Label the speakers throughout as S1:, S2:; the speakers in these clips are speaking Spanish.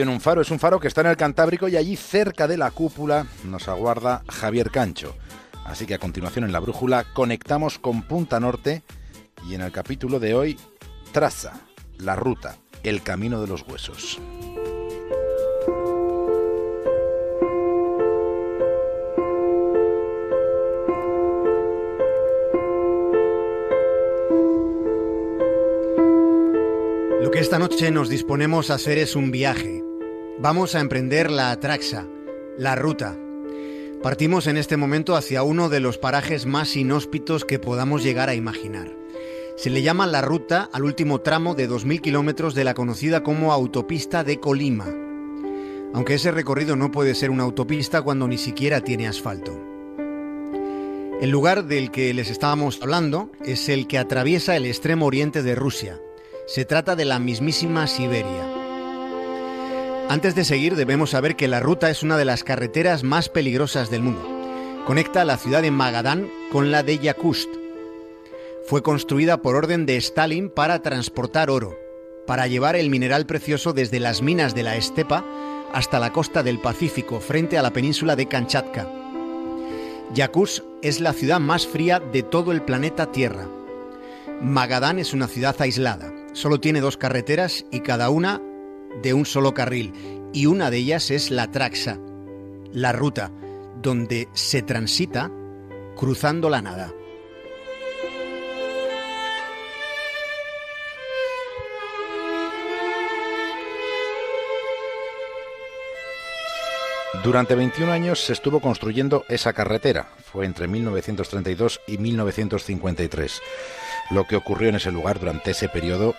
S1: en un faro, es un faro que está en el Cantábrico y allí cerca de la cúpula nos aguarda Javier Cancho. Así que a continuación en la brújula conectamos con Punta Norte y en el capítulo de hoy, traza, la ruta, el camino de los huesos.
S2: Lo que esta noche nos disponemos a hacer es un viaje. Vamos a emprender la Atraxa, la ruta. Partimos en este momento hacia uno de los parajes más inhóspitos que podamos llegar a imaginar. Se le llama la ruta al último tramo de 2.000 kilómetros de la conocida como autopista de Colima. Aunque ese recorrido no puede ser una autopista cuando ni siquiera tiene asfalto. El lugar del que les estábamos hablando es el que atraviesa el extremo oriente de Rusia. Se trata de la mismísima Siberia. Antes de seguir debemos saber que la ruta es una de las carreteras más peligrosas del mundo. Conecta la ciudad de Magadán con la de Yakutsk. Fue construida por orden de Stalin para transportar oro, para llevar el mineral precioso desde las minas de la estepa hasta la costa del Pacífico, frente a la península de Kamchatka. Yakutsk es la ciudad más fría de todo el planeta Tierra. Magadán es una ciudad aislada. Solo tiene dos carreteras y cada una de un solo carril, y una de ellas es la Traxa, la ruta donde se transita cruzando la nada.
S1: Durante 21 años se estuvo construyendo esa carretera. Fue entre 1932 y 1953. Lo que ocurrió en ese lugar durante ese periodo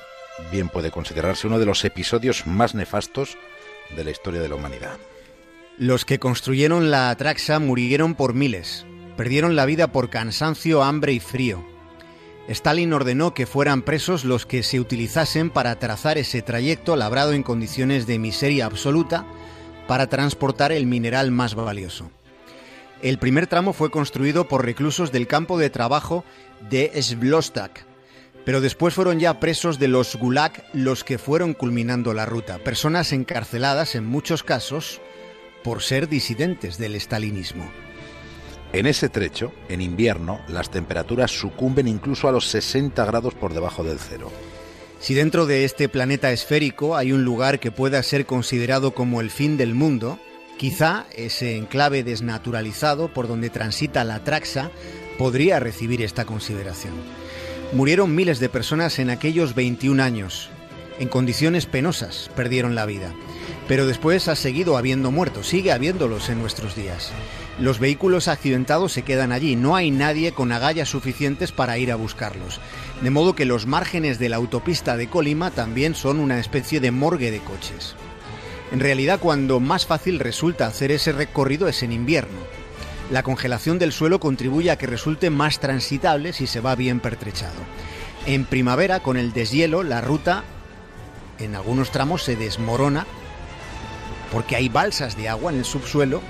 S1: bien puede considerarse uno de los episodios más nefastos de la historia de la humanidad.
S2: Los que construyeron la Atraxa murieron por miles. Perdieron la vida por cansancio, hambre y frío. Stalin ordenó que fueran presos los que se utilizasen para trazar ese trayecto labrado en condiciones de miseria absoluta para transportar el mineral más valioso. El primer tramo fue construido por reclusos del campo de trabajo de Svlostak, pero después fueron ya presos de los Gulag los que fueron culminando la ruta, personas encarceladas en muchos casos por ser disidentes del estalinismo.
S1: En ese trecho, en invierno, las temperaturas sucumben incluso a los 60 grados por debajo del cero.
S2: Si dentro de este planeta esférico hay un lugar que pueda ser considerado como el fin del mundo, quizá ese enclave desnaturalizado por donde transita la Traxa podría recibir esta consideración. Murieron miles de personas en aquellos 21 años. En condiciones penosas perdieron la vida. Pero después ha seguido habiendo muertos, sigue habiéndolos en nuestros días. Los vehículos accidentados se quedan allí, no hay nadie con agallas suficientes para ir a buscarlos. De modo que los márgenes de la autopista de Colima también son una especie de morgue de coches. En realidad, cuando más fácil resulta hacer ese recorrido es en invierno. La congelación del suelo contribuye a que resulte más transitable si se va bien pertrechado. En primavera, con el deshielo, la ruta en algunos tramos se desmorona porque hay balsas de agua en el subsuelo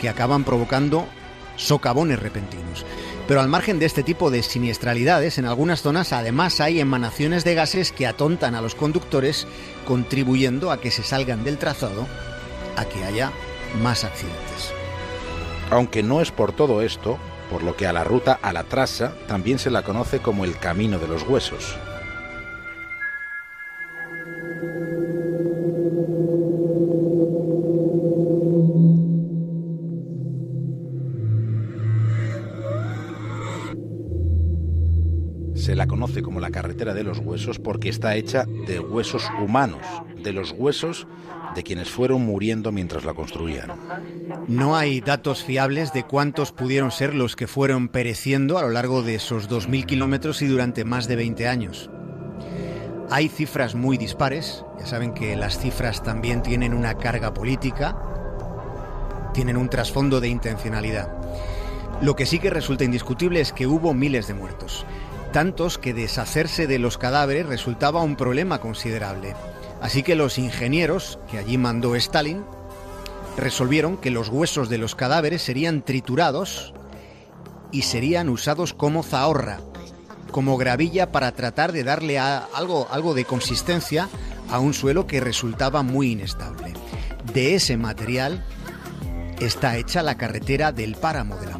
S2: que acaban provocando socavones repentinos. Pero al margen de este tipo de siniestralidades, en algunas zonas además hay emanaciones de gases que atontan a los conductores, contribuyendo a que se salgan del trazado, a que haya más accidentes.
S1: Aunque no es por todo esto, por lo que a la ruta a la traza también se la conoce como el camino de los huesos. Se la conoce como la carretera de los huesos porque está hecha de huesos humanos, de los huesos de quienes fueron muriendo mientras la construían.
S2: No hay datos fiables de cuántos pudieron ser los que fueron pereciendo a lo largo de esos 2.000 kilómetros y durante más de 20 años. Hay cifras muy dispares, ya saben que las cifras también tienen una carga política, tienen un trasfondo de intencionalidad. Lo que sí que resulta indiscutible es que hubo miles de muertos tantos que deshacerse de los cadáveres resultaba un problema considerable. Así que los ingenieros, que allí mandó Stalin, resolvieron que los huesos de los cadáveres serían triturados y serían usados como zahorra, como gravilla para tratar de darle algo, algo de consistencia a un suelo que resultaba muy inestable. De ese material está hecha la carretera del páramo de la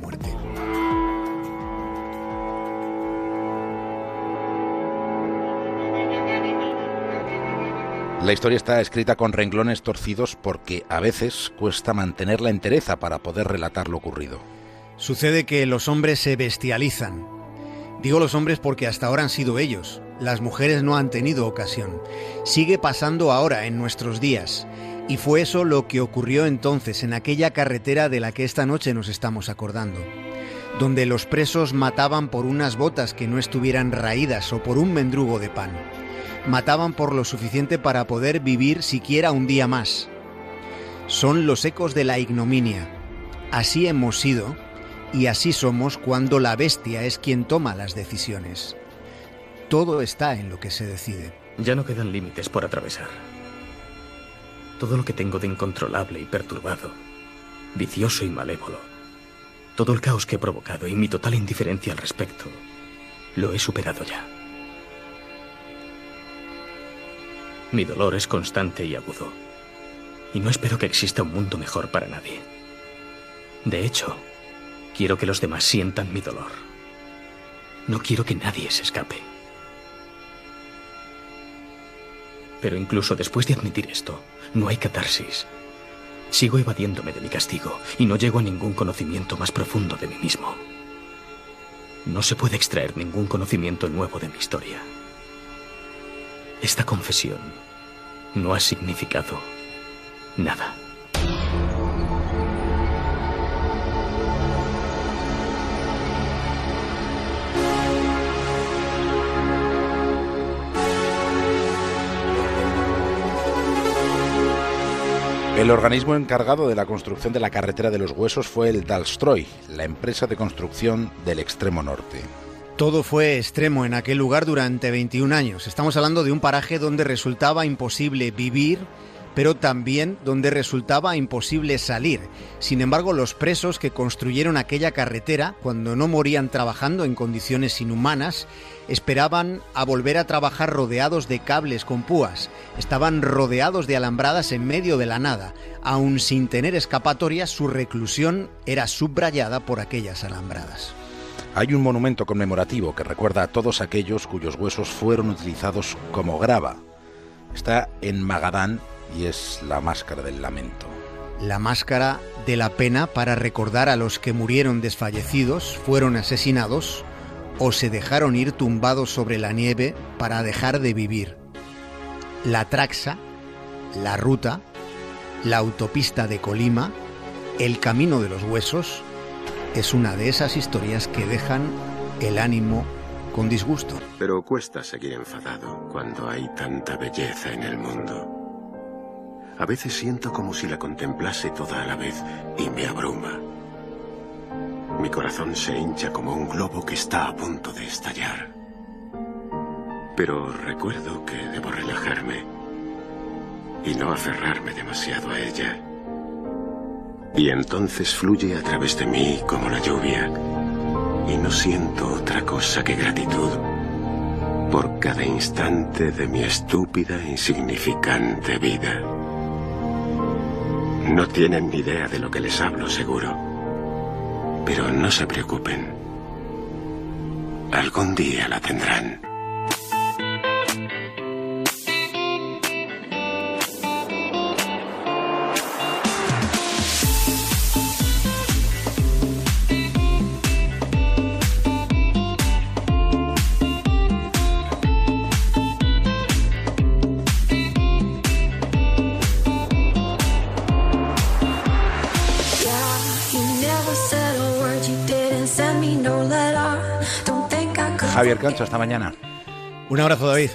S1: La historia está escrita con renglones torcidos porque a veces cuesta mantener la entereza para poder relatar lo ocurrido.
S2: Sucede que los hombres se bestializan. Digo los hombres porque hasta ahora han sido ellos. Las mujeres no han tenido ocasión. Sigue pasando ahora en nuestros días. Y fue eso lo que ocurrió entonces en aquella carretera de la que esta noche nos estamos acordando, donde los presos mataban por unas botas que no estuvieran raídas o por un mendrugo de pan mataban por lo suficiente para poder vivir siquiera un día más. Son los ecos de la ignominia. Así hemos sido y así somos cuando la bestia es quien toma las decisiones. Todo está en lo que se decide.
S3: Ya no quedan límites por atravesar. Todo lo que tengo de incontrolable y perturbado, vicioso y malévolo, todo el caos que he provocado y mi total indiferencia al respecto, lo he superado ya. Mi dolor es constante y agudo. Y no espero que exista un mundo mejor para nadie. De hecho, quiero que los demás sientan mi dolor. No quiero que nadie se escape. Pero incluso después de admitir esto, no hay catarsis. Sigo evadiéndome de mi castigo y no llego a ningún conocimiento más profundo de mí mismo. No se puede extraer ningún conocimiento nuevo de mi historia. Esta confesión no ha significado nada.
S1: El organismo encargado de la construcción de la carretera de los huesos fue el Dalstroy, la empresa de construcción del extremo norte.
S2: Todo fue extremo en aquel lugar durante 21 años. Estamos hablando de un paraje donde resultaba imposible vivir, pero también donde resultaba imposible salir. Sin embargo, los presos que construyeron aquella carretera, cuando no morían trabajando en condiciones inhumanas, esperaban a volver a trabajar rodeados de cables con púas. Estaban rodeados de alambradas en medio de la nada. Aun sin tener escapatoria, su reclusión era subrayada por aquellas alambradas.
S1: Hay un monumento conmemorativo que recuerda a todos aquellos cuyos huesos fueron utilizados como grava. Está en Magadán y es la máscara del lamento.
S2: La máscara de la pena para recordar a los que murieron desfallecidos, fueron asesinados o se dejaron ir tumbados sobre la nieve para dejar de vivir. La Traxa, la ruta, la autopista de Colima, el camino de los huesos, es una de esas historias que dejan el ánimo con disgusto.
S4: Pero cuesta seguir enfadado cuando hay tanta belleza en el mundo. A veces siento como si la contemplase toda a la vez y me abruma. Mi corazón se hincha como un globo que está a punto de estallar. Pero recuerdo que debo relajarme y no aferrarme demasiado a ella. Y entonces fluye a través de mí como la lluvia. Y no siento otra cosa que gratitud por cada instante de mi estúpida e insignificante vida. No tienen ni idea de lo que les hablo, seguro. Pero no se preocupen. Algún día la tendrán.
S1: Javier Cancho, hasta mañana.
S2: Un abrazo, David.